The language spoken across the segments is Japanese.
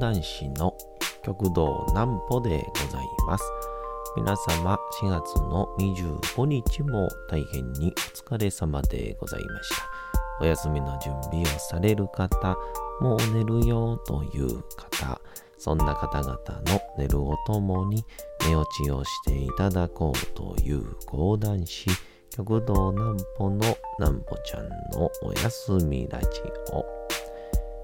講談師の極道南歩でございます。皆様4月の25日も大変にお疲れ様でございました。お休みの準備をされる方、もう寝るよという方、そんな方々の寝るをともに寝落ちをしていただこうという講談師、極道南歩の南歩ちゃんのおやすみラジオ。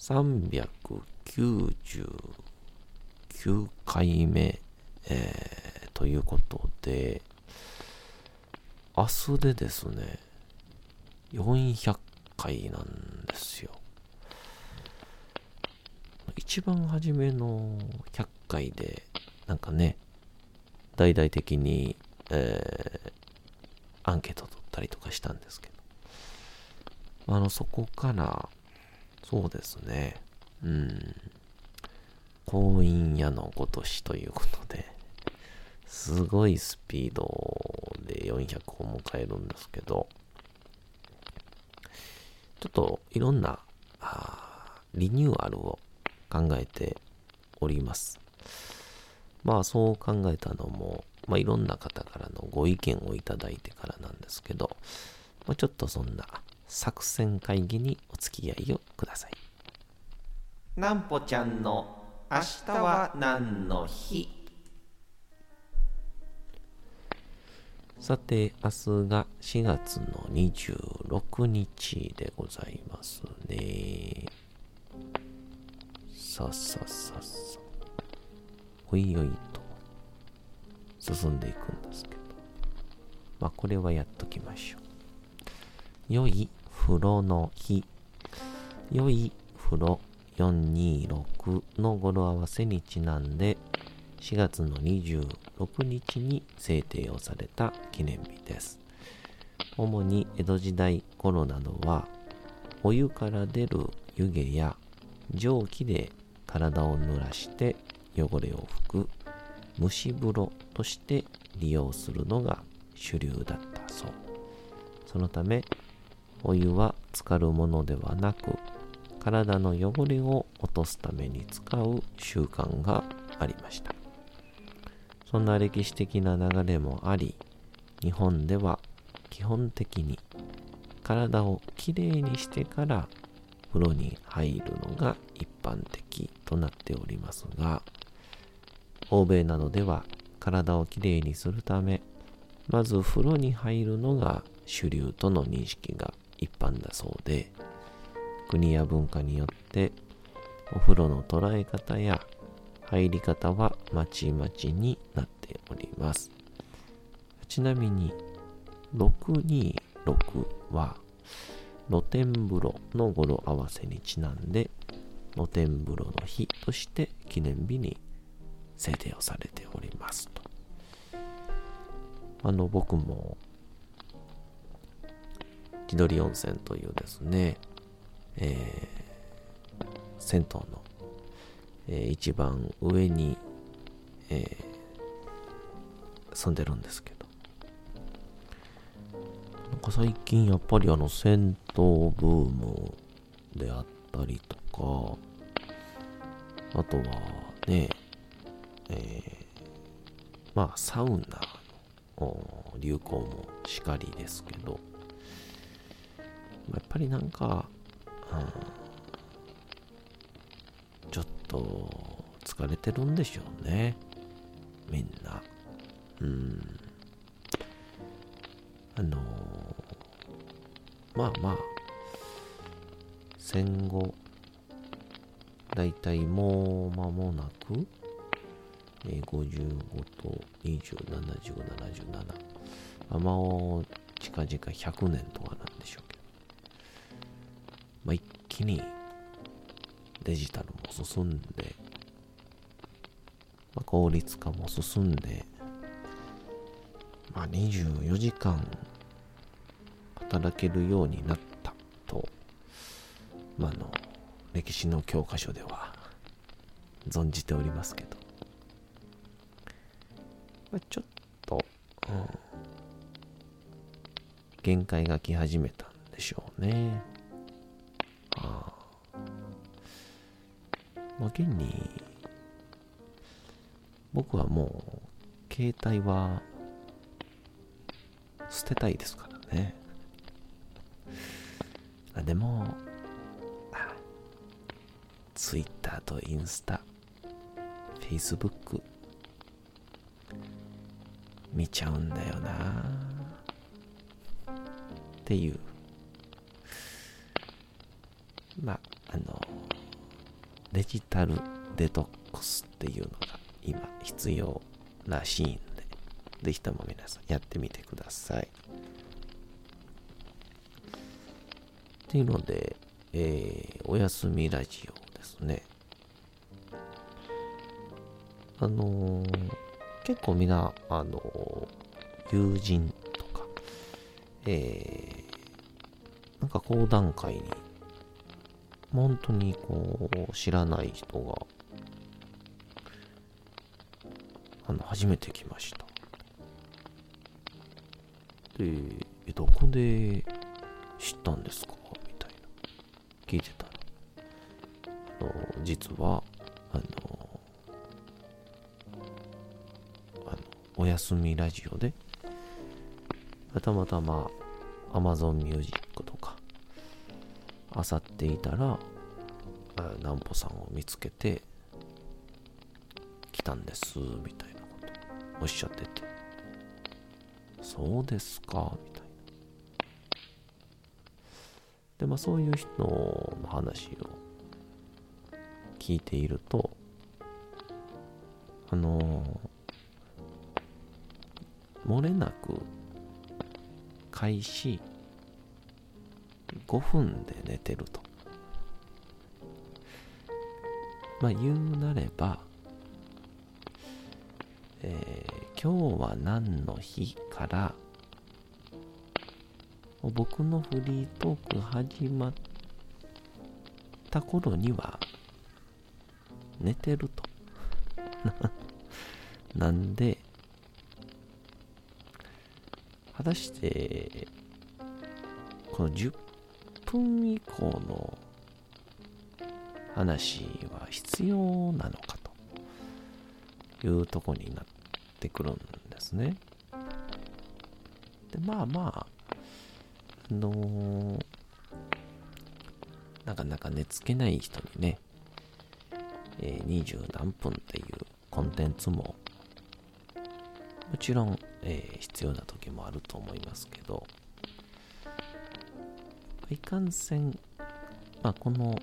399回目、えー、ということで、明日でですね、400回なんですよ。一番初めの100回で、なんかね、大々的にえー、アンケート取ったりとかしたんですけど、あの、そこから、そうですね、うん、婚姻屋のごとしということで、すごいスピードで400を迎えるんですけど、ちょっといろんなリニューアルを考えております。まあそう考えたのも、まあ、いろんな方からのご意見をいただいてからなんですけど、まあ、ちょっとそんな作戦会議にお付き合いをください。なんぽちゃんの明日は何の日？さて、明日が4月の26日でございますね。さあさあさあさあ。おいおいと。進んでいくんですけど。まあ、これはやっときましょう。良い風呂の日。良い風呂426の語呂合わせにちなんで、4月の26日に制定をされた記念日です。主に江戸時代頃などは、お湯から出る湯気や蒸気で体を濡らして汚れを拭く蒸し風呂として利用するのが主流だったそう。そのため、お湯は浸かるものではなく、体の汚れを落とすために使う習慣がありました。そんな歴史的な流れもあり、日本では基本的に体をきれいにしてから風呂に入るのが一般的となっておりますが、欧米などでは体をきれいにするため、まず風呂に入るのが主流との認識が一般だそうで、国や文化によってお風呂の捉え方や入り方はまちまちになっております。ちなみに、626は露天風呂の語呂合わせにちなんで、露天風呂の日として記念日に制定をされておりますと。あの、僕も、千鳥温泉というですね、えー、銭湯の、えー、一番上に、えー、住んでるんですけど、なんか最近やっぱりあの銭湯ブームであったりとか、あとはね、えー、まあ、サウナの流行もしかりですけど、やっぱりなんか、うん、ちょっと疲れてるんでしょうね。みんな。うん。あのまあまあ、戦後、だいたいもう間もなく、え55と20、70、77。まあ、もう近々100年とか気にデジタルも進んで、まあ、効率化も進んで、まあ、24時間働けるようになったと、まあ、あの歴史の教科書では存じておりますけど、まあ、ちょっと、うん、限界が来始めたんでしょうね。まあ、現に僕はもう携帯は捨てたいですからね。あでも、あ Twitter とインスタ、Facebook 見ちゃうんだよなっていう。まあ、あの、デジタルデトックスっていうのが今必要らしいんで、ぜひとも皆さんやってみてください。っていうので、えーおやすみラジオですね。あのー結構みんな、あのー友人とか、えーなんか講談会に、本当にこう、知らない人が、あの、初めて来ました。で、え、どこで知ったんですか？みたいな。聞いてたら。あの、実は、あの、あの、おやすみラジオで、たまたま Amazon Music、ていたら、南穂さんを見つけて、来たんです、みたいなことおっしゃってて、そうですか、みたいな。で、まあそういう人の話を聞いていると、あの漏れなく開始5分で寝てると。まあ言うなれば、えー今日は何の日から、僕のフリートーク始まった頃には寝てると。なんで、果たして、この10分以降の話は必要なのかというとこになってくるんですね。で、まあまあ、あのーなかなか寝つけない人にね、えー、20何分っていうコンテンツももちろん、えー必要な時もあると思いますけど、いかんせん、まあ、この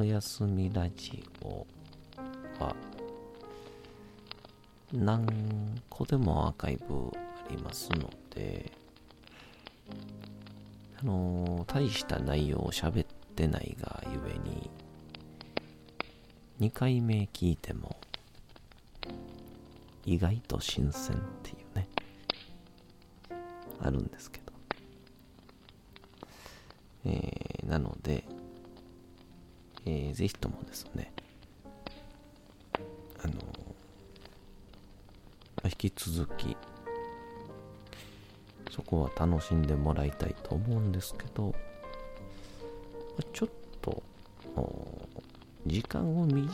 おやすみラジオは何個でもアーカイブありますので、あの大した内容を喋ってないがゆえに、2回目聞いても、意外と新鮮っていうね、あるんですけど。えーぜひともですね、あの引き続き、そこは楽しんでもらいたいと思うんですけど、ちょっと、時間を短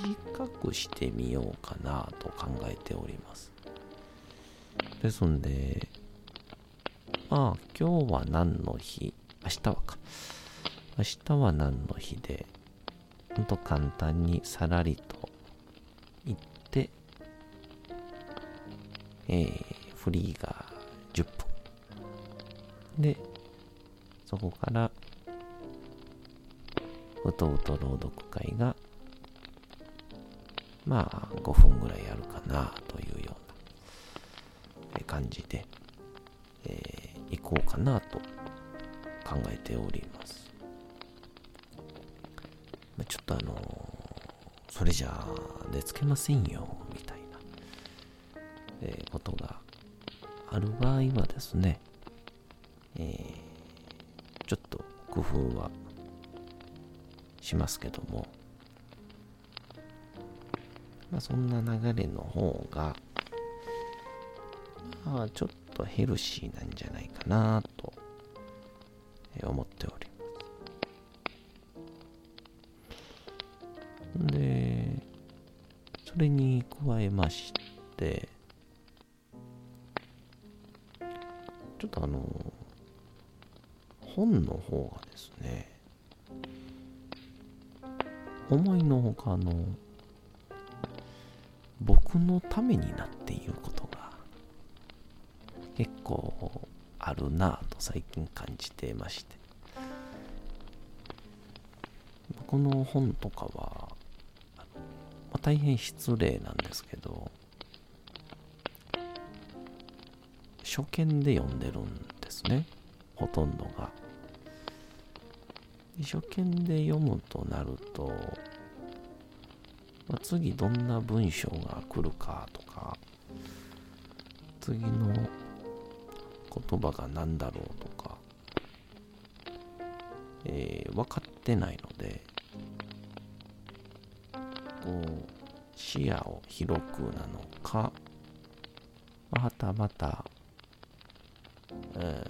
くしてみようかなと考えております。ですんで、まあ、今日は何の日明日はか。明日は何の日で、ほんと簡単にさらりと言って、えーフリーが10分。で、そこから、うとうと朗読会が、まあ、5分ぐらいやるかなというような感じで、えー、行こうかなと考えております。ちょっとあの、それじゃあ、出つけませんよ、みたいな、えー、ことがある場合はですね、えー、ちょっと工夫はしますけども、まあ、そんな流れの方が、まあ、ちょっとヘルシーなんじゃないかなと思思いのほかの僕のためになっていることが結構あるなぁと最近感じてまして。この本とかは、まあ、大変失礼なんですけど初見で読んでるんですね。ほとんどが。初見で読むとなると、まあ、次どんな文章が来るかとか次の言葉が何だろうとか、えー、分かってないのでこう視野を広くなのかまたまた、え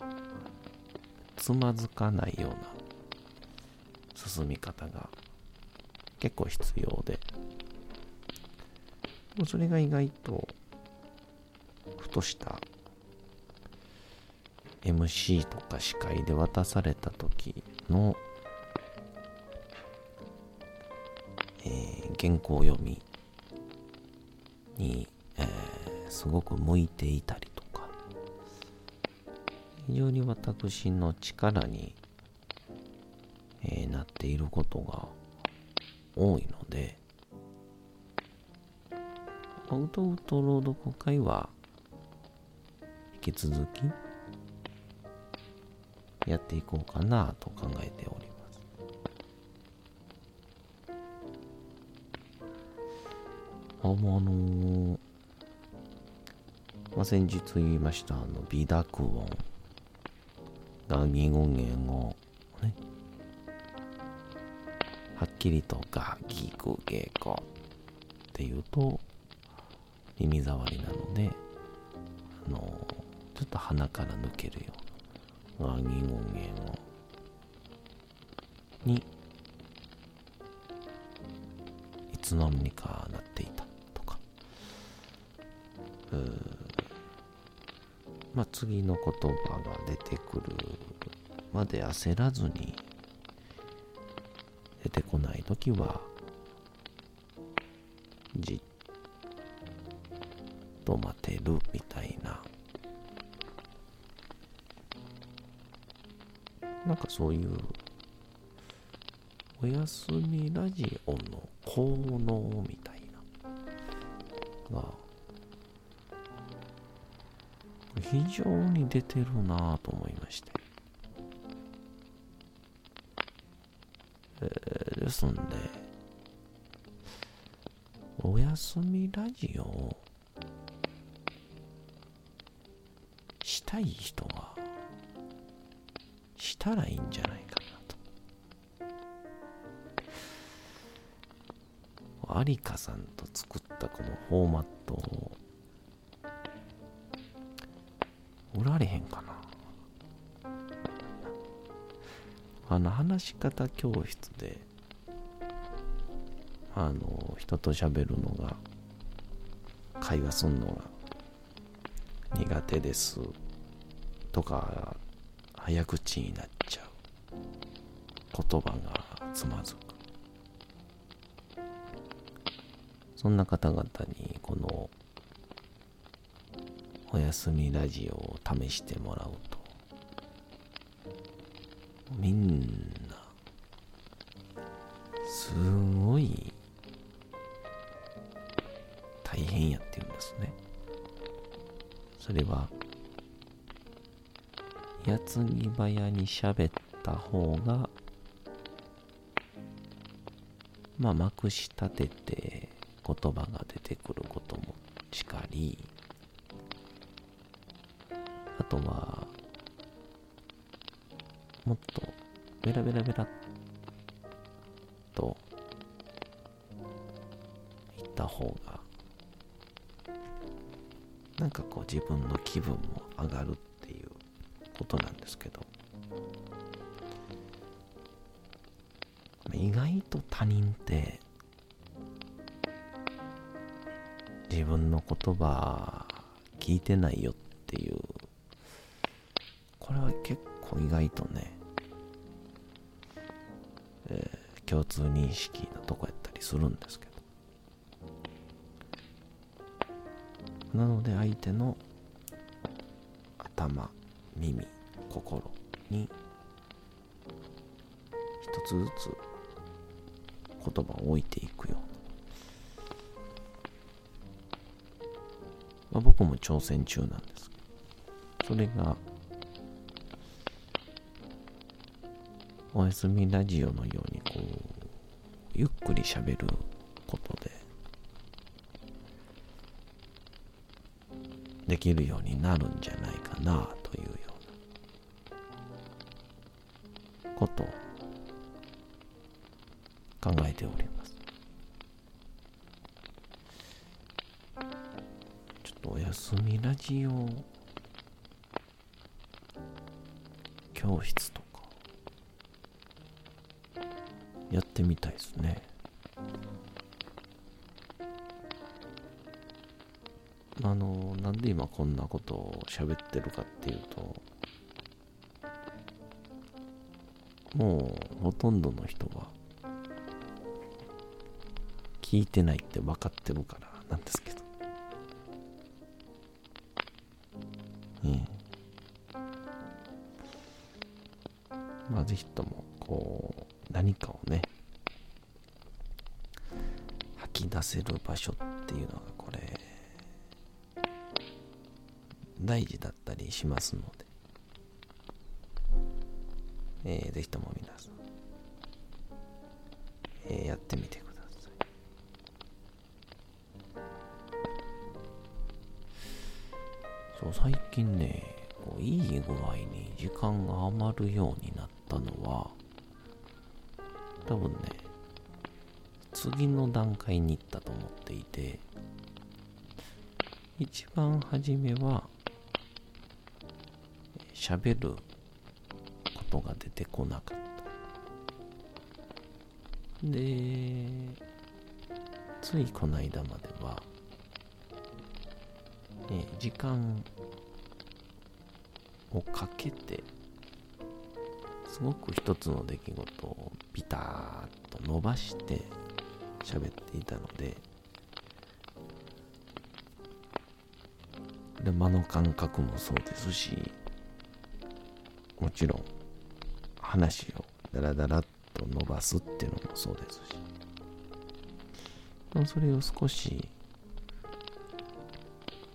ー、つまずかないような進み方が結構必要で。それが意外とふとした MC とか司会で渡された時の、えー、原稿読みに、えー、すごく向いていたりとか非常に私の力に、えー、なっていることが多いのでうとうと朗読会は引き続きやっていこうかなと考えております。あ、もうあのー、まあ、先日言いました、あの、微濁音が疑問言をきりとガギグゲコっていうと耳障りなので、あの、ちょっと鼻から抜けるようなが疑問源をにいつの間にかなっていたとかまあ次の言葉が出てくるまで焦らずに出てこない時はじっと待てるみたいな。なんかそういうおやすみラジオの効能みたいな。が非常に出てるなぁと思いまして、ですんでおやすみラジオをしたい人はしたらいいんじゃないかなと。有香さんと作ったこのフォーマットを売られへんかな。あの話し方教室であの人と喋るのが会話すんのが苦手です。とか早口になっちゃう。言葉がつまずく。そんな方々にこのおやすみラジオを試してもらうとみんなすごい変やって言うんですね。それは矢継ぎ早に喋った方がまあまくし立てて言葉が出てくることもしかりあとはもっとベラベラベラっと言った方がかこう自分の気分も上がるっていうことなんですけど。意外と他人って自分の言葉聞いてないよっていうこれは結構意外とね、えー、共通認識のとこやったりするんですけど。なので相手の頭耳心に一つずつ言葉を置いていくような、まあ、僕も挑戦中なんですそれがおやすみラジオのようにこうゆっくり喋ることでできるようになるんじゃないかなというようなことを考えております。ちょっとおやすみラジオ教室とかやってみたいですね。あのなんで今こんなことを喋ってるかっていうともうほとんどの人は聞いてないって分かってるからなんですけど。うん。まあ、ぜひとも、こう、何かをね、吐き出せる場所っていうのが、大事だったりしますので、えー、ぜひとも皆さん、えー、やってみてください。そう最近ねこういい具合に時間が余るようになったのは多分ね次の段階に行ったと思っていて一番初めは喋ることが出てこなかった。でついこの間まではえ時間をかけてすごく一つの出来事をビターッと伸ばして喋っていたのでで間の感覚もそうですしもちろん話をダラダラっと伸ばすっていうのもそうですし。それを少し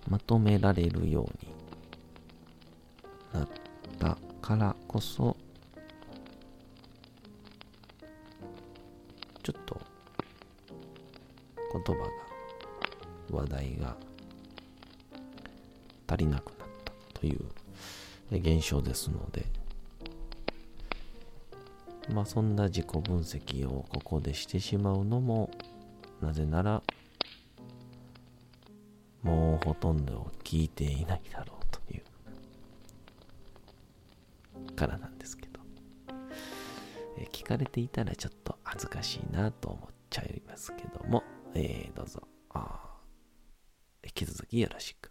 まとめられるようになったからこそちょっと言葉が話題が足りなくなったという現象ですのでまあそんな自己分析をここでしてしまうのもなぜならもうほとんど聞いていないだろうというからなんですけど、え聞かれていたらちょっと恥ずかしいなと思っちゃいますけども、えー、どうぞ引き続きよろしく。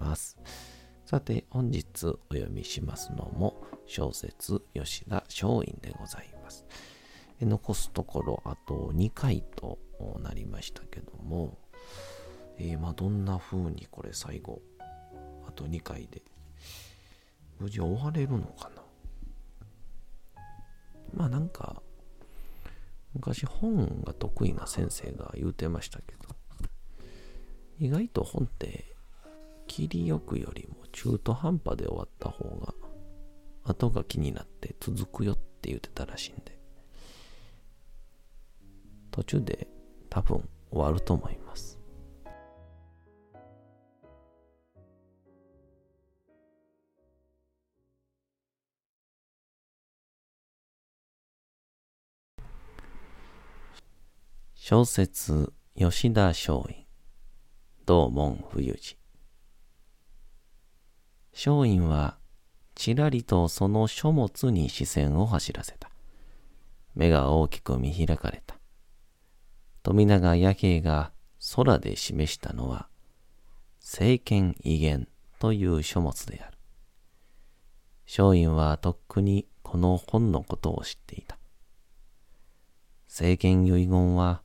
ます。さて、本日お読みしますのも小説吉田松陰でございます。残すところあと2回となりましたけども、えー、まあどんな風にこれ最後、あと2回で無事終われるのかな？まあなんか、昔本が得意な先生が言うてましたけど、意外と本って切りよくよりも中途半端で終わった方が後が気になって続くよって言ってたらしいんで。途中で多分終わると思います。小説吉田松陰。道門冬治松陰はちらりとその書物に視線を走らせた。目が大きく見開かれた。富永弥平が空で示したのは、政権威厳という書物である。松陰はとっくにこの本のことを知っていた。政権遺言は、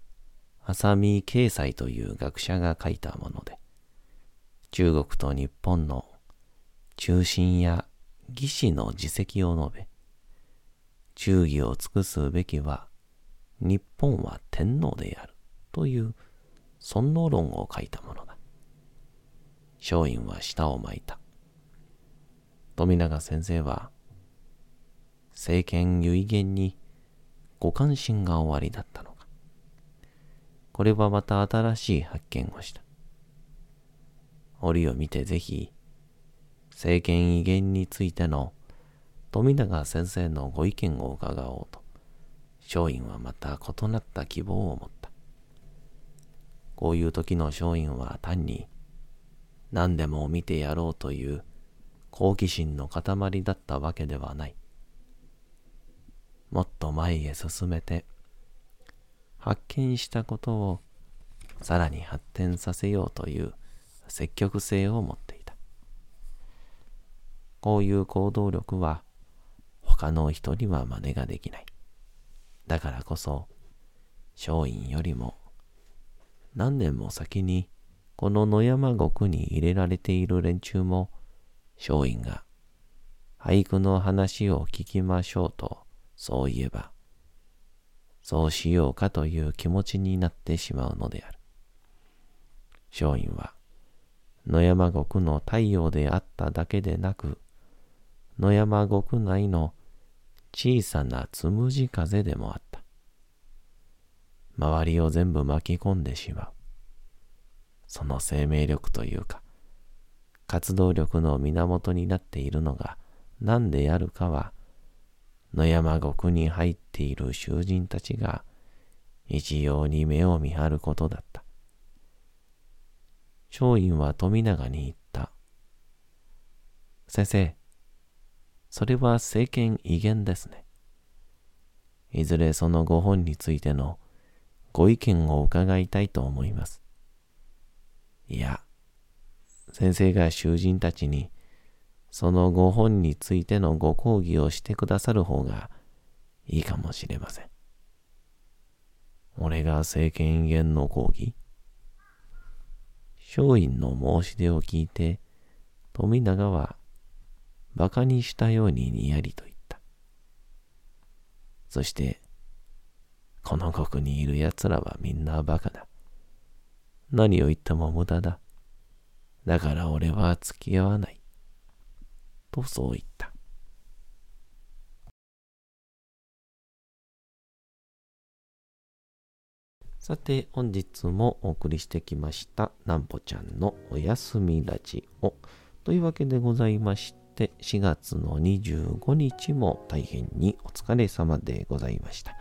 浅見慶斎という学者が書いたもので、中国と日本の中心や義士の自責を述べ、忠義を尽くすべきは日本は天皇であるという尊王論を書いたものだ。松陰は舌を巻いた。富永先生は政権遺言にご関心が終わりだったのか。これはまた新しい発見をした。折を見てぜひ政権威厳についての富永先生のご意見を伺おうと、松陰はまた異なった希望を持った。こういう時の松陰は単に何でも見てやろうという好奇心の塊だったわけではない。もっと前へ進めて、発見したことをさらに発展させようという積極性を持ってこういう行動力は他の人には真似ができない。だからこそ、松陰よりも何年も先にこの野山国に入れられている連中も松陰が俳句の話を聞きましょうとそう言えばそうしようかという気持ちになってしまうのである。松陰は野山国の太陽であっただけでなく野山国内の小さなつむじ風でもあった。周りを全部巻き込んでしまう。その生命力というか、活動力の源になっているのが何であるかは、野山国に入っている囚人たちが一様に目を見張ることだった。松陰は富永に言った。先生、それは政権威厳ですね。いずれそのご本についてのご意見を伺いたいと思います。いや、先生が囚人たちにそのご本についてのご講義をしてくださる方がいいかもしれません。俺が政権威厳の講義松陰の申し出を聞いて富永は馬鹿にしたようににやりと言った。そして、この国にいる奴らはみんな馬鹿だ。何を言っても無駄だ。だから俺は付き合わない。とそう言った。さて、本日もお送りしてきました、なんぽちゃんのおやすみラジオ。というわけでございましてして、4月の25日も大変にお疲れ様でございました。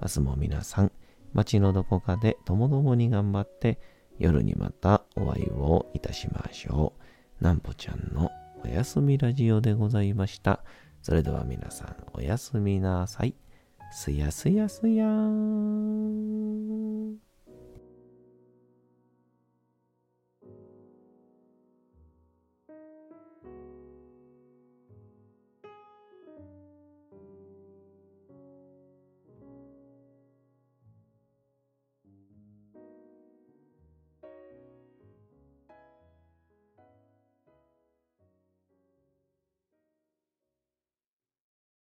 明日も皆さん、街のどこかでともどもに頑張って、夜にまたお会いをいたしましょう。なんぽちゃんのおやすみラジオでございました。それでは皆さんおやすみなさい。すやすやすやーん。